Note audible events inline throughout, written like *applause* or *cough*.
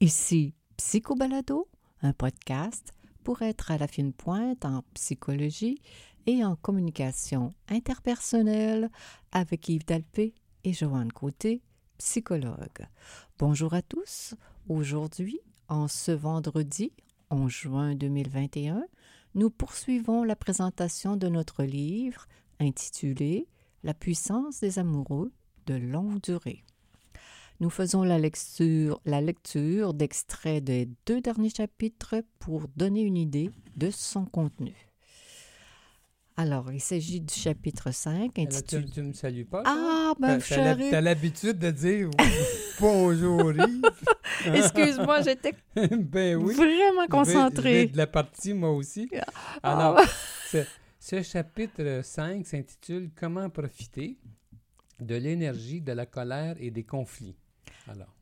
Ici Psychobalado, un podcast pour être à la fine pointe en psychologie et en communication interpersonnelle avec Yves Dalpé et Joanne Côté, psychologue. Bonjour à tous. Aujourd'hui, en ce vendredi 11 juin 2021, nous poursuivons la présentation de notre livre intitulé La puissance des amoureux de longue durée. Nous faisons la lecture, la lecture d'extraits des deux derniers chapitres pour donner une idée de son contenu. Alors, il s'agit du chapitre 5. Intitulé... tu, ne me salues pas? Ah, ben, chérie. Tu as l'habitude de dire *laughs* bonjour, Yves. *laughs* Excuse-moi, j'étais *laughs* ben oui. vraiment concentrée. de la partie, moi aussi. Ah. Alors, ce chapitre 5 s'intitule Comment profiter de l'énergie, de la colère et des conflits.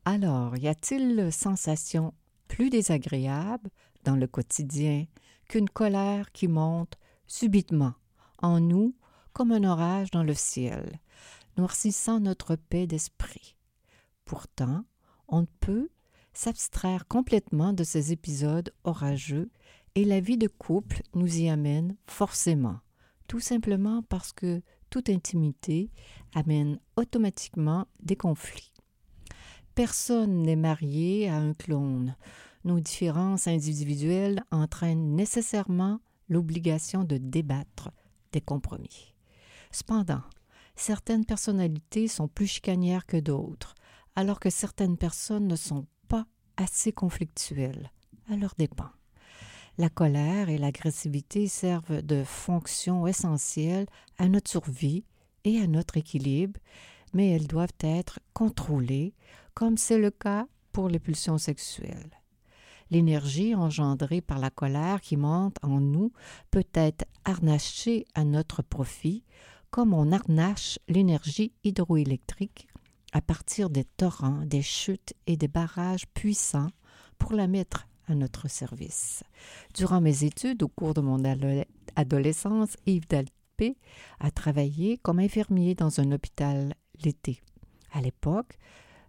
Alors, y a-t-il sensation plus désagréable dans le quotidien qu'une colère qui monte subitement en nous comme un orage dans le ciel, noircissant notre paix d'esprit? Pourtant, on ne peut s'abstraire complètement de ces épisodes orageux et la vie de couple nous y amène forcément, tout simplement parce que toute intimité amène automatiquement des conflits. Personne n'est marié à un clone. Nos différences individuelles entraînent nécessairement l'obligation de débattre des compromis. Cependant, certaines personnalités sont plus chicanières que d'autres, alors que certaines personnes ne sont pas assez conflictuelles, à leur dépens. La colère et l'agressivité servent de fonctions essentielles à notre survie et à notre équilibre, mais elles doivent être contrôlées, comme c'est le cas pour les pulsions sexuelles. L'énergie engendrée par la colère qui monte en nous peut être harnachée à notre profit, comme on harnache l'énergie hydroélectrique à partir des torrents, des chutes et des barrages puissants pour la mettre à notre service. Durant mes études, au cours de mon adolescence, Yves Dalpé a travaillé comme infirmier dans un hôpital l'été. À l'époque,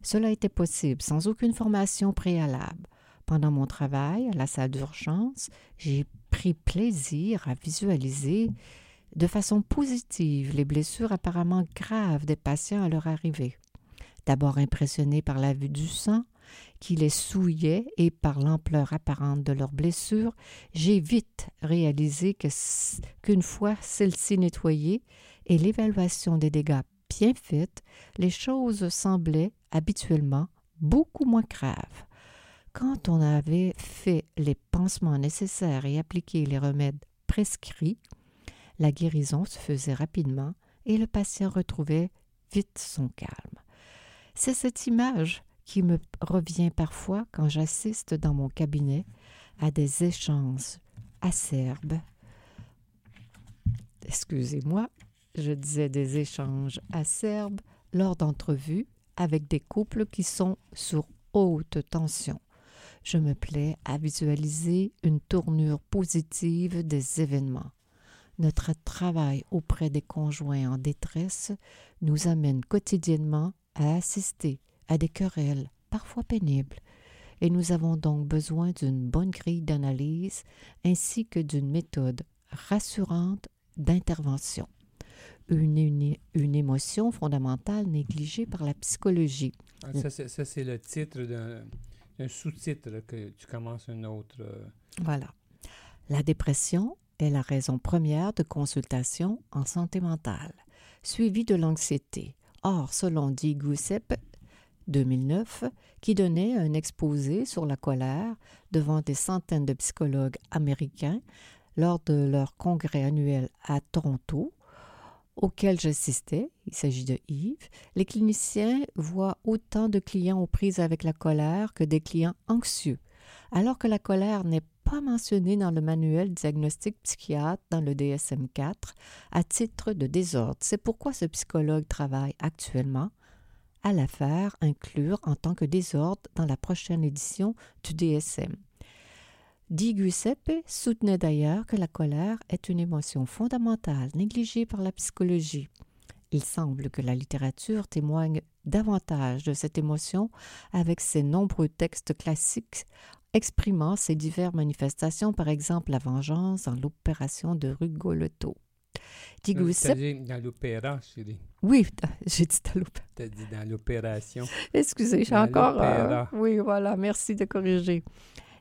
cela était possible sans aucune formation préalable. Pendant mon travail à la salle d'urgence, j'ai pris plaisir à visualiser de façon positive les blessures apparemment graves des patients à leur arrivée. D'abord impressionné par la vue du sang qui les souillait et par l'ampleur apparente de leurs blessures, j'ai vite réalisé qu'une fois celles-ci nettoyées et l'évaluation des dégâts bien faite, les choses semblaient habituellement beaucoup moins graves. Quand on avait fait les pansements nécessaires et appliqué les remèdes prescrits, la guérison se faisait rapidement et le patient retrouvait vite son calme. C'est cette image qui me revient parfois quand j'assiste dans mon cabinet à des échanges acerbes. Excusez-moi, je disais des échanges acerbes lors d'entrevues avec des couples qui sont sur haute tension. Je me plais à visualiser une tournure positive des événements. Notre travail auprès des conjoints en détresse nous amène quotidiennement à assister à des querelles, parfois pénibles, et nous avons donc besoin d'une bonne grille d'analyse ainsi que d'une méthode rassurante d'intervention une, une, émotion fondamentale négligée par la psychologie. Ah, ça, c'est le titre d'un sous-titre que tu commences un autre. Euh. Voilà. La dépression est la raison première de consultation en santé mentale, suivie de l'anxiété. Or, selon Di Giuseppe, 2009, qui donnait un exposé sur la colère devant des centaines de psychologues américains lors de leur congrès annuel à Toronto, auquel j'assistais, il s'agit de Yves, les cliniciens voient autant de clients aux prises avec la colère que des clients anxieux, alors que la colère n'est pas mentionnée dans le manuel diagnostic psychiatre dans le DSM-4 à titre de désordre. C'est pourquoi ce psychologue travaille actuellement à la faire inclure en tant que désordre dans la prochaine édition du DSM. Di Giuseppe soutenait d'ailleurs que la colère est une émotion fondamentale négligée par la psychologie. Il semble que la littérature témoigne davantage de cette émotion avec ses nombreux textes classiques exprimant ses diverses manifestations, par exemple la vengeance dans l'opération de Rigoletto. Dit dans l'opéra, dit. Oui, j'ai dit dans l'opéra. T'as dit dans l'opération. Excusez, j'ai encore. Euh, oui, voilà, merci de corriger.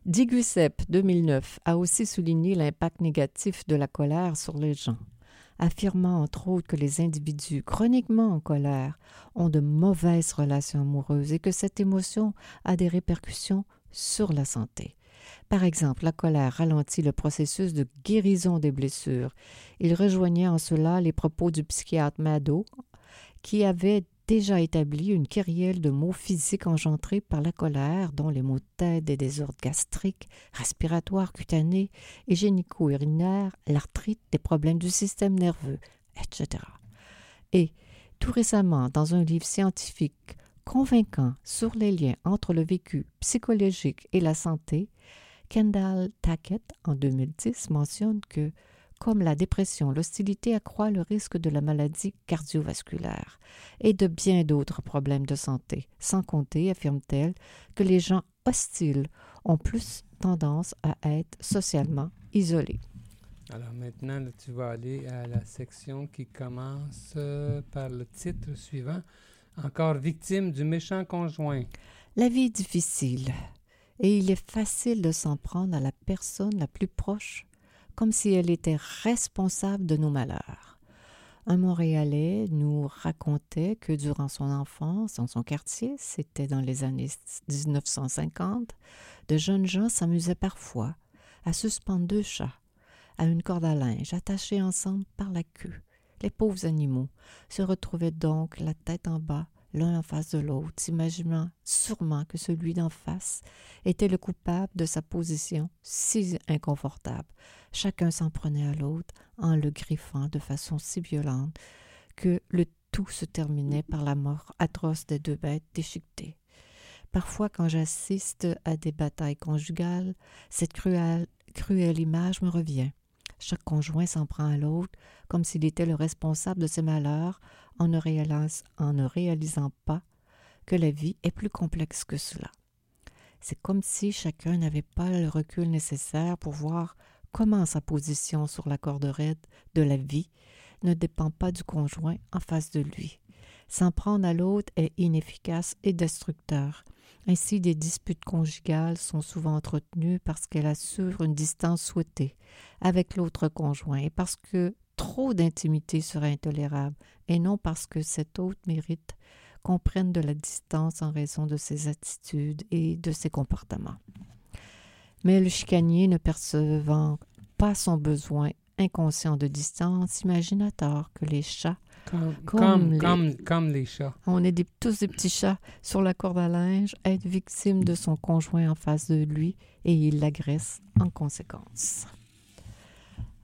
Di 2009, a aussi souligné l'impact négatif de la colère sur les gens, affirmant entre autres que les individus chroniquement en colère ont de mauvaises relations amoureuses et que cette émotion a des répercussions sur la santé. Par exemple, la colère ralentit le processus de guérison des blessures. Il rejoignait en cela les propos du psychiatre Mado, qui avait déjà établi une kyrielle de maux physiques engendrés par la colère, dont les maux de tête, des désordres gastriques, respiratoires, cutanés et génico-urinaires, l'arthrite, des problèmes du système nerveux, etc. Et, tout récemment, dans un livre scientifique convaincant sur les liens entre le vécu psychologique et la santé, Kendall Tackett, en 2010, mentionne que, comme la dépression, l'hostilité accroît le risque de la maladie cardiovasculaire et de bien d'autres problèmes de santé, sans compter, affirme-t-elle, que les gens hostiles ont plus tendance à être socialement isolés. Alors maintenant, tu vas aller à la section qui commence euh, par le titre suivant. Encore victime du méchant conjoint. La vie est difficile et il est facile de s'en prendre à la personne la plus proche, comme si elle était responsable de nos malheurs. Un Montréalais nous racontait que durant son enfance, dans son quartier, c'était dans les années 1950, de jeunes gens s'amusaient parfois à suspendre deux chats à une corde à linge attachés ensemble par la queue. Les pauvres animaux se retrouvaient donc la tête en bas l'un en face de l'autre, s'imaginant sûrement que celui d'en face était le coupable de sa position si inconfortable. Chacun s'en prenait à l'autre en le griffant de façon si violente que le tout se terminait par la mort atroce des deux bêtes déchiquetées. Parfois, quand j'assiste à des batailles conjugales, cette cruelle, cruelle image me revient. Chaque conjoint s'en prend à l'autre comme s'il était le responsable de ses malheurs en ne, réalisant pas que la vie est plus complexe que cela. C'est comme si chacun n'avait pas le recul nécessaire pour voir comment sa position sur la corde raide de la vie ne dépend pas du conjoint en face de lui. S'en prendre à l'autre est inefficace et destructeur. Ainsi, des disputes conjugales sont souvent entretenues parce qu'elles assurent une distance souhaitée avec l'autre conjoint et parce que trop d'intimité serait intolérable, et non parce que cet autre mérite qu'on prenne de la distance en raison de ses attitudes et de ses comportements. Mais le chicanier, ne percevant pas son besoin inconscient de distance, imagine à tort que les chats comme, comme, les, chats. On est tous des petits chats sur la corde à linge, être victime de son conjoint en face de lui et il l'agresse en conséquence.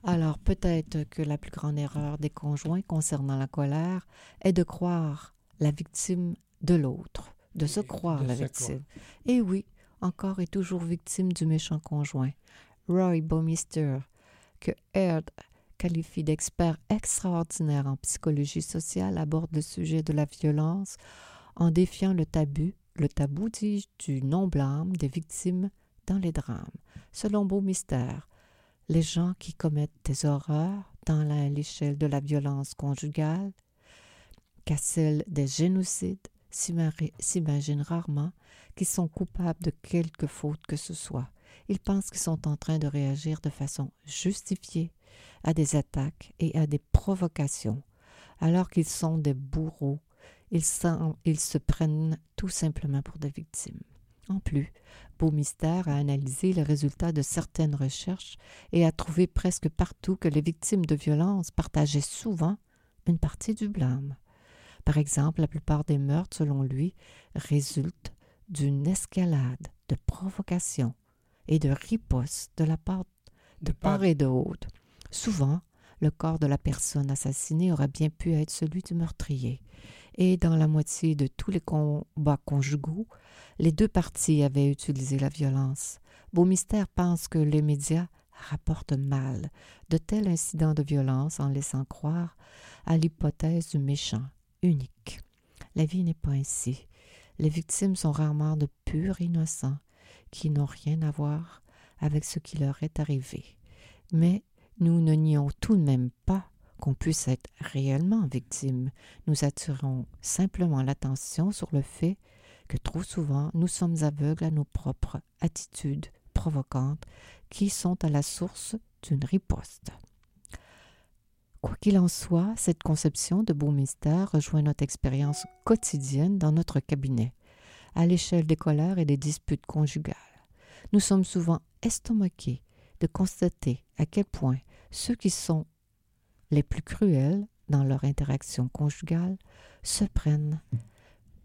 Alors peut-être que la plus grande erreur des conjoints concernant la colère est de croire la victime de l'autre, de se croire la victime. Et oui, encore et toujours victime du méchant conjoint. Roy Bowmister, que Erd qualifié d'expert extraordinaire en psychologie sociale, aborde le sujet de la violence en défiant le tabou, le tabou, dis du non-blâme des victimes dans les drames. Selon Beau Mystère, les gens qui commettent des horreurs dans l'échelle de la violence conjugale qu'à celle des génocides s'imaginent rarement qu'ils sont coupables de quelque faute que ce soit. Ils pensent qu'ils sont en train de réagir de façon justifiée à des attaques et à des provocations, alors qu'ils sont des bourreaux, ils, se prennent tout simplement pour des victimes. En plus, Beau Mystère a analysé les résultats de certaines recherches et a trouvé presque partout que les victimes de violences partageaient souvent une partie du blâme. Par exemple, la plupart des meurtres, selon lui, résultent d'une escalade de provocation et de riposte de la part de part et d'autre. Souvent, le corps de la personne assassinée aurait bien pu être celui du meurtrier. Et dans la moitié de tous les combats conjugaux, les deux parties avaient utilisé la violence. Beaumystère pense que les médias rapporte mal de tels incidents de violence en laissant croire à l'hypothèse du méchant unique. La vie n'est pas ainsi. Les victimes sont rarement de purs innocents qui n'ont rien à voir avec ce qui leur est arrivé. Mais nous ne nions tout de même pas qu'on puisse être réellement victime. Nous attirons simplement l'attention sur le fait que trop souvent nous sommes aveugles à nos propres attitudes provocantes qui sont à la source d'une riposte. Quoi qu'il en soit, cette conception de beau mystère rejoint notre expérience quotidienne dans notre cabinet, à l'échelle des colères et des disputes conjugales. Nous sommes souvent estomaqués de constater à quel point ceux qui sont les plus cruels dans leur interaction conjugale se prennent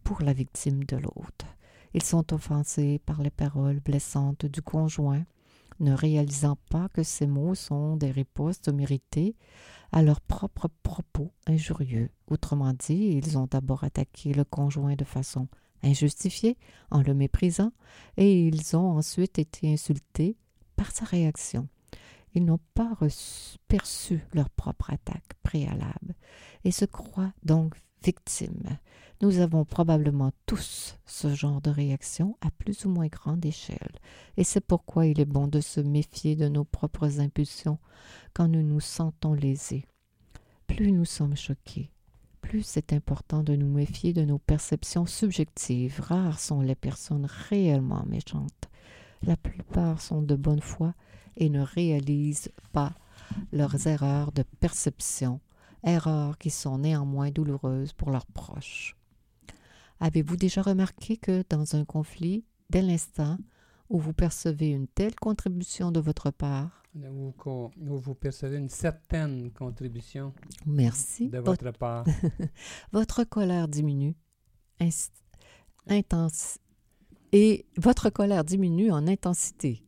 pour la victime de l'autre. Ils sont offensés par les paroles blessantes du conjoint, ne réalisant pas que ces mots sont des ripostes méritées à leurs propres propos injurieux. Autrement dit, ils ont d'abord attaqué le conjoint de façon injustifiée, en le méprisant, et ils ont ensuite été insultés par sa réaction. Ils n'ont pas perçu leur propre attaque préalable et se croient donc victimes. Nous avons probablement tous ce genre de réaction à plus ou moins grande échelle, et c'est pourquoi il est bon de se méfier de nos propres impulsions quand nous nous sentons lésés. Plus nous sommes choqués, plus c'est important de nous méfier de nos perceptions subjectives. Rares sont les personnes réellement méchantes. La plupart sont de bonne foi et ne réalisent pas leurs erreurs de perception, erreurs qui sont néanmoins douloureuses pour leurs proches. Avez-vous déjà remarqué que dans un conflit, dès l'instant où vous percevez une telle contribution de votre part, où, vous percevez une certaine contribution Merci. de votre part, *laughs* votre colère diminue intense et votre colère diminue en intensité.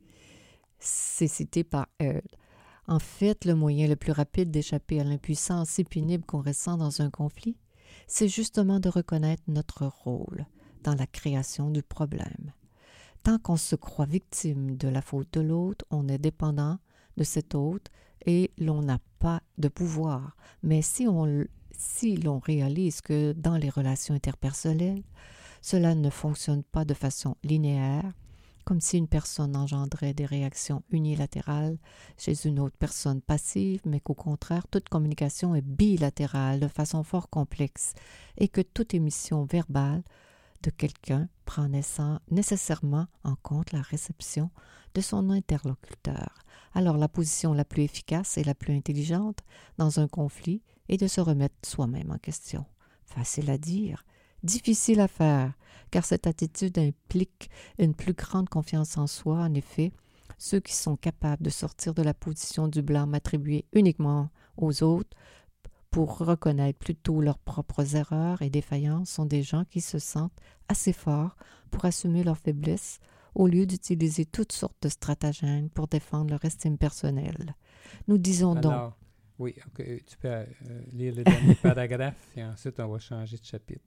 C'est cité par Earl. En fait, le moyen le plus rapide d'échapper à l'impuissance si pénible qu'on ressent dans un conflit, c'est justement de reconnaître notre rôle dans la création du problème. Tant qu'on se croit victime de la faute de l'autre, on est dépendant de cet autre et l'on n'a pas de pouvoir. Mais si l'on réalise que dans les relations interpersonnelles, cela ne fonctionne pas de façon linéaire, comme si une personne engendrait des réactions unilatérales chez une autre personne passive, mais qu'au contraire, toute communication est bilatérale de façon fort complexe et que toute émission verbale de quelqu'un prend nécessairement en compte la réception de son interlocuteur. Alors la position la plus efficace et la plus intelligente dans un conflit est de se remettre soi-même en question. Facile à dire, difficile à faire, car cette attitude implique une plus grande confiance en soi. En effet, ceux qui sont capables de sortir de la position du blâme attribué uniquement aux autres pour reconnaître plutôt leurs propres erreurs et défaillances sont des gens qui se sentent assez forts pour assumer leurs faiblesses au lieu d'utiliser toutes sortes de stratagèmes pour défendre leur estime personnelle. Nous disons donc. Oui, tu peux euh, lire le dernier *laughs* paragraphe et ensuite on va changer de chapitre.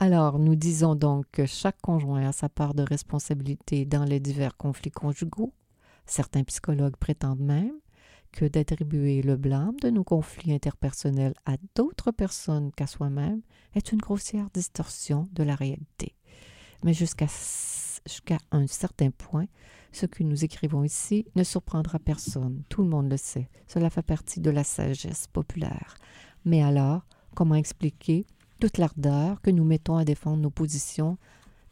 Alors, nous disons donc que chaque conjoint a sa part de responsabilité dans les divers conflits conjugaux. Certains psychologues prétendent même que d'attribuer le blâme de nos conflits interpersonnels à d'autres personnes qu'à soi-même est une grossière distorsion de la réalité. Mais jusqu'à un certain point, ce que nous écrivons ici ne surprendra personne, tout le monde le sait, cela fait partie de la sagesse populaire. Mais alors, comment expliquer toute l'ardeur que nous mettons à défendre nos positions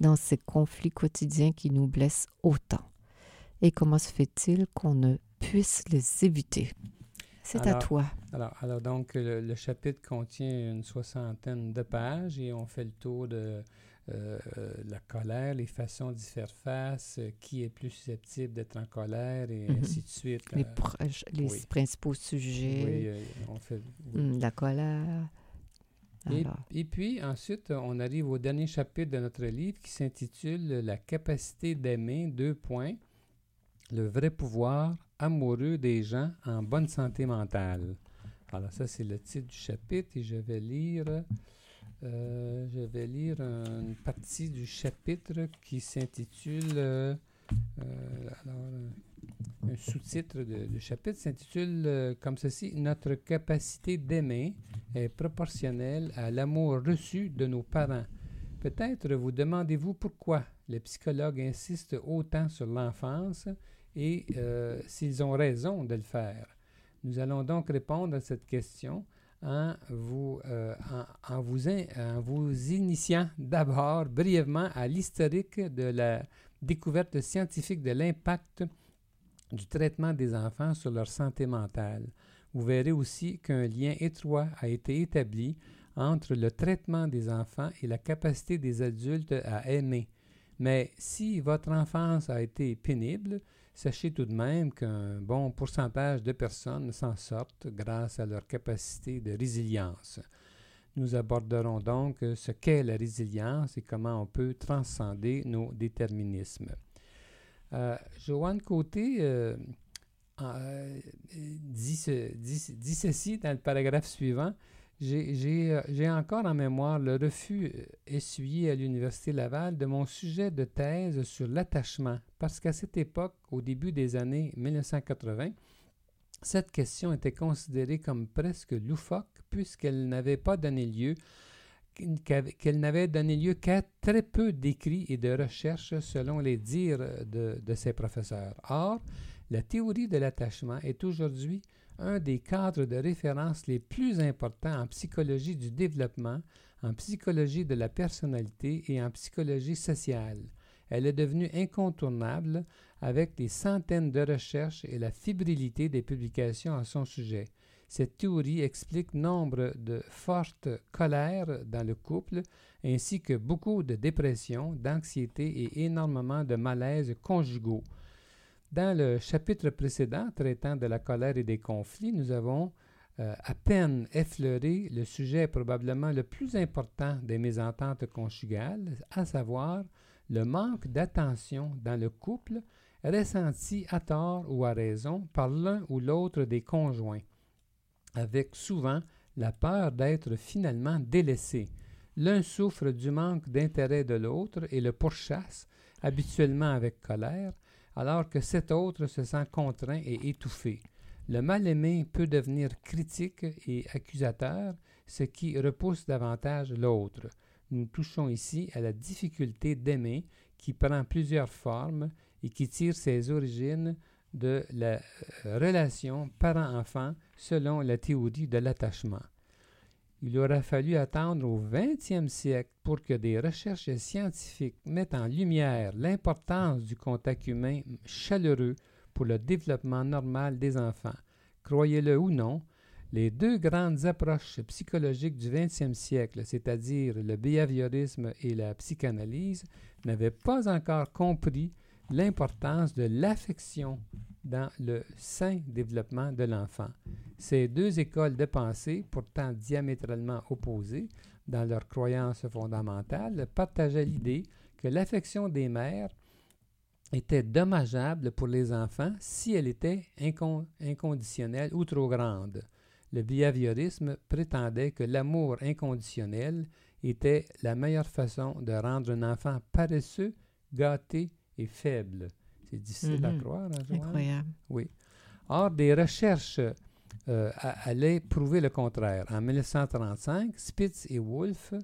dans ces conflits quotidiens qui nous blessent autant. Et comment se fait-il qu'on ne puisse les éviter? C'est à toi. Alors, alors donc, le, chapitre contient une soixantaine de pages et on fait le tour de euh, la colère, les façons d'y faire face, qui est plus susceptible d'être en colère et mhm. ainsi de suite. Les, les principaux sujets. Oui, euh, on fait, hmm, La colère, et, puis ensuite, on arrive au dernier chapitre de notre livre qui s'intitule La capacité d'aimer, deux points, le vrai pouvoir amoureux des gens en bonne santé mentale. Alors ça, c'est le titre du chapitre et je vais lire, euh, je vais lire une partie du chapitre qui s'intitule, euh, euh, alors, un sous-titre du chapitre s'intitule euh, comme ceci Notre capacité d'aimer est proportionnelle à l'amour reçu de nos parents. Peut-être vous demandez-vous pourquoi les psychologues insistent autant sur l'enfance et euh, s'ils ont raison de le faire. Nous allons donc répondre à cette question en vous, euh, initiant d'abord brièvement à l'historique de la découverte scientifique de l'impact du traitement des enfants sur leur santé mentale. Vous verrez aussi qu'un lien étroit a été établi entre le traitement des enfants et la capacité des adultes à aimer. Mais si votre enfance a été pénible, sachez tout de même qu'un bon pourcentage de personnes s'en sortent grâce à leur capacité de résilience. Nous aborderons donc ce qu'est la résilience et comment on peut transcender nos déterminismes. Euh, Joanne Côté euh, euh, dit, ceci dans le paragraphe suivant. J'ai encore en mémoire le refus essuyé à l'Université Laval de mon sujet de thèse sur l'attachement, parce qu'à cette époque, au début des années 1980, cette question était considérée comme presque loufoque puisqu'elle n'avait pas donné lieu qu'elle n'avait donné lieu qu'à très peu d'écrits et de recherches selon les dires de, ses professeurs. Or, la théorie de l'attachement est aujourd'hui un des cadres de référence les plus importants en psychologie du développement, en psychologie de la personnalité et en psychologie sociale. Elle est devenue incontournable avec les centaines de recherches et la fibrilité des publications à son sujet. Cette théorie explique nombre de fortes colères dans le couple, ainsi que beaucoup de dépression, d'anxiété et énormément de malaises conjugaux. Dans le chapitre précédent traitant de la colère et des conflits, nous avons euh, à peine effleuré le sujet probablement le plus important des mésententes conjugales, à savoir le manque d'attention dans le couple ressenti à tort ou à raison par l'un ou l'autre des conjoints avec souvent la peur d'être finalement délaissé. L'un souffre du manque d'intérêt de l'autre et le pourchasse, habituellement avec colère, alors que cet autre se sent contraint et étouffé. Le mal-aimé peut devenir critique et accusateur, ce qui repousse davantage l'autre. Nous touchons ici à la difficulté d'aimer qui prend plusieurs formes et qui tire ses origines de la euh, relation parent-enfant selon la théorie de l'attachement. Il aura fallu attendre au XXe siècle pour que des recherches scientifiques mettent en lumière l'importance du contact humain chaleureux pour le développement normal des enfants. Croyez-le ou non, les deux grandes approches psychologiques du XXe siècle, c'est-à-dire le behaviorisme et la psychanalyse, n'avaient pas encore compris l'importance de l'affection dans le sain développement de l'enfant. Ces deux écoles de pensée, pourtant diamétralement opposées dans leurs croyances fondamentales, partageaient l'idée que l'affection des mères était dommageable pour les enfants si elle était inconditionnelle ou trop grande. Le behaviorisme prétendait que l'amour inconditionnel était la meilleure façon de rendre un enfant paresseux, gâté et faible. C'est difficile à mhm. croire, hein, Incroyable. Oui. Or, des recherches euh, allaient prouver le contraire. En 1935, Spitz et Wolff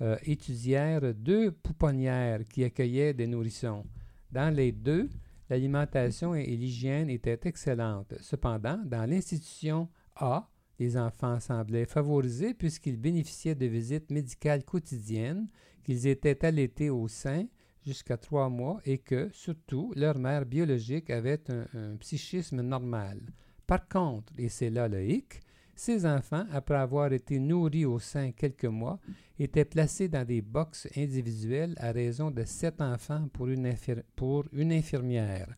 euh, étudièrent deux pouponnières qui accueillaient des nourrissons. Dans les deux, l'alimentation et l'hygiène étaient excellentes. Cependant, dans l'institution A, les enfants semblaient favorisés puisqu'ils bénéficiaient de visites médicales quotidiennes, qu'ils étaient allaités au sein jusqu'à trois mois et que, surtout, leur mère biologique avait un, psychisme normal. Par contre, et c'est là le hic, ces enfants, après avoir été nourris au sein quelques mois, étaient placés dans des boxes individuelles à raison de sept enfants pour une, pour une infirmière.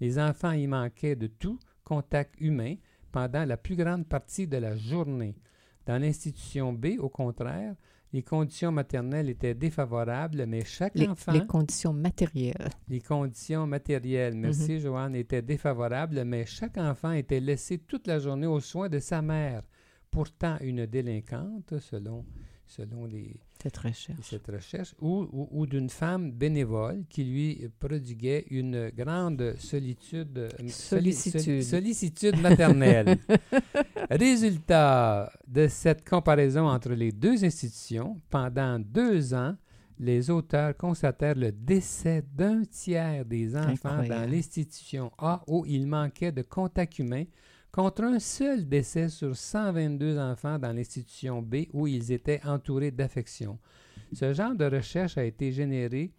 Les enfants y manquaient de tout contact humain pendant la plus grande partie de la journée. Dans l'institution B, au contraire, les conditions maternelles étaient défavorables, mais chaque enfant... Les conditions matérielles. Les conditions matérielles, merci. Joanne, étaient défavorables, mais chaque enfant était laissé toute la journée aux soins de sa mère, pourtant une délinquante, selon selon les, cette recherche, cette recherche ou, ou, d'une femme bénévole qui lui prodiguait une grande solitude, euh, sollicitude, sollicitude maternelle. *laughs* Résultat de cette comparaison entre les deux institutions, pendant deux ans, les auteurs constatèrent le décès d'un tiers des enfants dans l'institution A où il manquait de contact humain contre un seul décès sur 122 enfants dans l'institution B où ils étaient entourés d'affection. Ce genre de recherche a été généré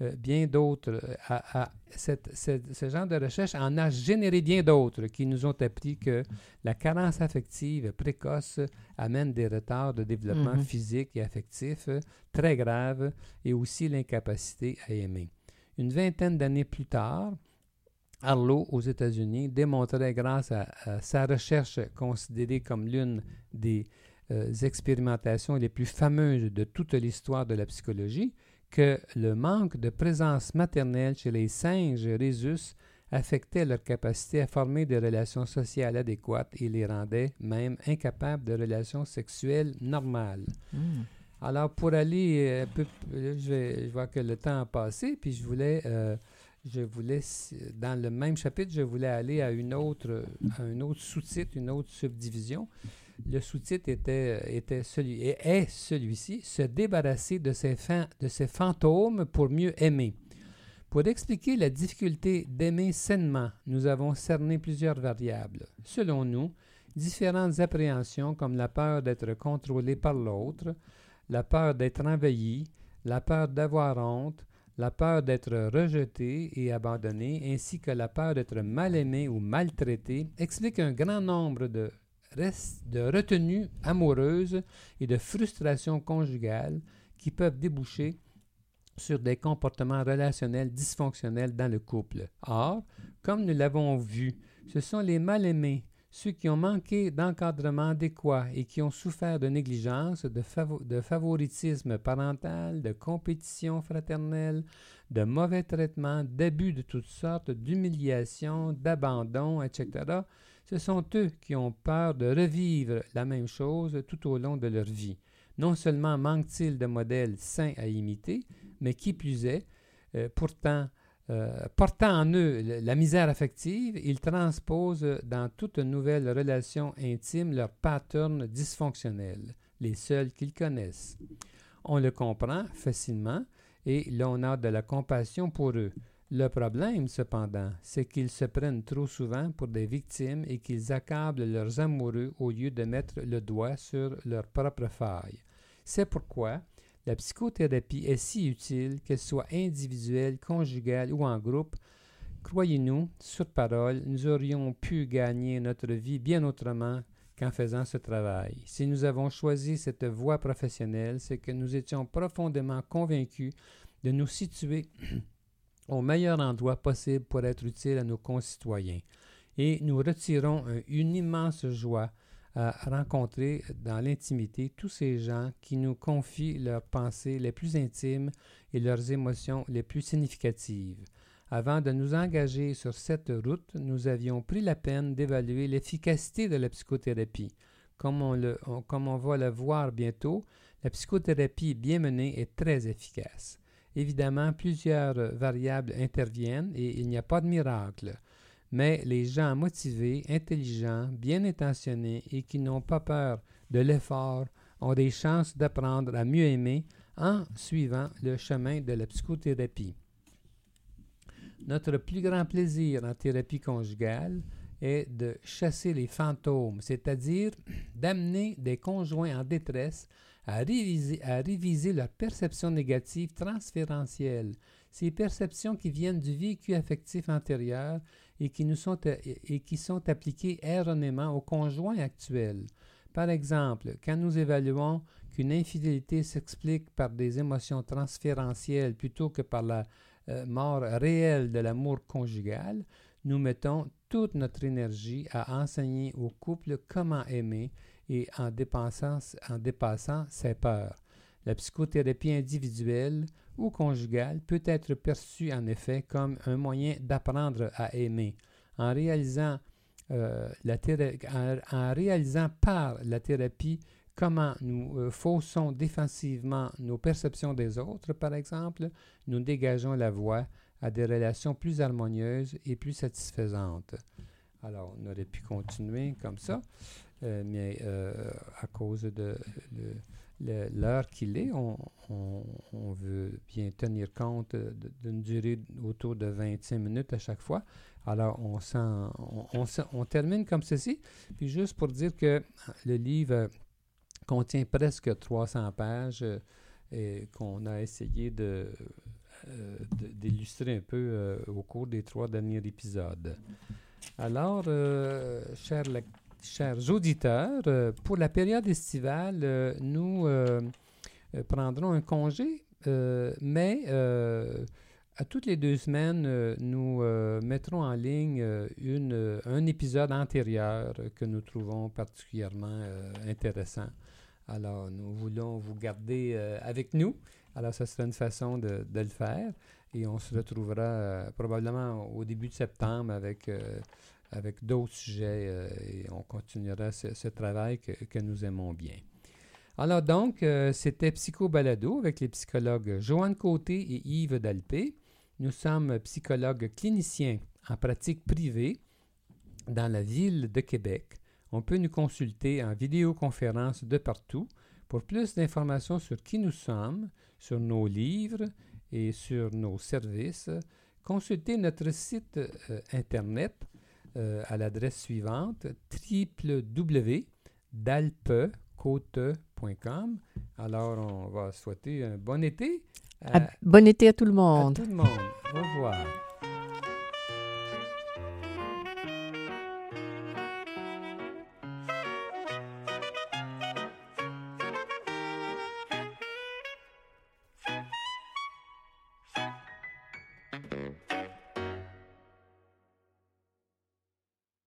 euh, bien d'autres. Euh, ce genre de recherche en a généré bien d'autres qui nous ont appris que la carence affective précoce amène des retards de développement mm-hmm. physique et affectif euh, très graves et aussi l'incapacité à aimer. Une vingtaine d'années plus tard, Arlo, aux États-Unis, démontrait grâce à, sa recherche considérée comme l'une des euh, expérimentations les plus fameuses de toute l'histoire de la psychologie que le manque de présence maternelle chez les singes rhésus affectait leur capacité à former des relations sociales adéquates et les rendait même incapables de relations sexuelles normales. Hmm. Alors, pour aller euh, un peu, je, vois que le temps a passé, puis je voulais euh, je voulais, dans le même chapitre, je voulais aller à une autre, un autre sous-titre, une autre subdivision. Le sous-titre était, était celui, est celui-ci, se débarrasser de ses, de ses fantômes pour mieux aimer. Pour expliquer la difficulté d'aimer sainement, nous avons cerné plusieurs variables. Selon nous, différentes appréhensions comme la peur d'être contrôlé par l'autre, la peur d'être envahi, la peur d'avoir honte, la peur d'être rejeté et abandonné, ainsi que la peur d'être mal aimé ou maltraité, expliquent un grand nombre de, de retenues amoureuses et de frustrations conjugales qui peuvent déboucher sur des comportements relationnels dysfonctionnels dans le couple. Or, comme nous l'avons vu, ce sont les mal-aimés ceux qui ont manqué d'encadrement adéquat et qui ont souffert de négligence, de, favoritisme parental, de compétition fraternelle, de mauvais traitements, d'abus de toutes sortes, d'humiliation, d'abandon, etc., ce sont eux qui ont peur de revivre la même chose tout au long de leur vie. Non seulement manquent-ils de modèles sains à imiter, mais qui plus est, euh, pourtant euh, portant en eux la misère affective, ils transposent dans toute nouvelle relation intime leurs patterns dysfonctionnels, les seuls qu'ils connaissent. On le comprend facilement et l'on a de la compassion pour eux. Le problème, cependant, c'est qu'ils se prennent trop souvent pour des victimes et qu'ils accablent leurs amoureux au lieu de mettre le doigt sur leurs propres failles. C'est pourquoi la psychothérapie est si utile, qu'elle soit individuelle, conjugale ou en groupe. Croyez-nous, sur parole, nous aurions pu gagner notre vie bien autrement qu'en faisant ce travail. Si nous avons choisi cette voie professionnelle, c'est que nous étions profondément convaincus de nous situer au meilleur endroit possible pour être utile à nos concitoyens. Et nous retirons une immense joie à rencontrer dans l'intimité tous ces gens qui nous confient leurs pensées les plus intimes et leurs émotions les plus significatives. Avant de nous engager sur cette route, nous avions pris la peine d'évaluer l'efficacité de la psychothérapie. Comme on, le, comme on va le voir bientôt, la psychothérapie bien menée est très efficace. Évidemment, plusieurs variables interviennent et il n'y a pas de miracle mais les gens motivés, intelligents, bien intentionnés et qui n'ont pas peur de l'effort ont des chances d'apprendre à mieux aimer en suivant le chemin de la psychothérapie. Notre plus grand plaisir en thérapie conjugale est de chasser les fantômes, c'est-à-dire *clears throat* d'amener des conjoints en détresse à réviser, à réviser leur perception négative transférentielle, ces perceptions qui viennent du vécu affectif antérieur et qui, nous sont, et qui sont appliquées erronément au conjoint actuel. Par exemple, quand nous évaluons qu'une infidélité s'explique par des émotions transférentielles plutôt que par la euh, mort réelle de l'amour conjugal, nous mettons toute notre énergie à enseigner au couple comment aimer et en, en dépassant ses peurs. La psychothérapie individuelle ou conjugale peut être perçue en effet comme un moyen d'apprendre à aimer. En réalisant, euh, la en, réalisant par la thérapie comment nous faussons défensivement nos perceptions des autres, par exemple, nous dégageons la voie à des relations plus harmonieuses et plus satisfaisantes. Alors, on aurait pu continuer comme ça, mais à cause de l'heure qu'il est, on, veut bien tenir compte d'une durée autour de 25 minutes à chaque fois. Alors, on, on, termine comme ceci. Puis juste pour dire que le livre contient presque 300 pages euh, et qu'on a essayé de, euh, d'illustrer un peu euh, au cours des trois derniers épisodes. Alors, chers lecteurs, chers auditeurs, euh, pour la période estivale, euh, nous euh, prendrons un congé, mais à toutes les deux semaines, nous mettrons en ligne une, un épisode antérieur que nous trouvons particulièrement intéressant. Alors, nous voulons vous garder avec nous. Alors, ce sera une façon de, de, le faire. Et on se retrouvera probablement au début de septembre avec avec d'autres sujets euh, et on continuera ce, travail que, nous aimons bien. Alors donc, euh, c'était Psycho Balado avec les psychologues Joanne Côté et Yves Dalpé. Nous sommes psychologues cliniciens en pratique privée dans la ville de Québec. On peut nous consulter en vidéoconférence de partout. Pour plus d'informations sur qui nous sommes, sur nos livres et sur nos services, consultez notre site euh, internet euh, à l'adresse suivante www.dalpecote.com. Alors, on va souhaiter un bon été. bon été à tout le monde. À tout le monde. Au revoir.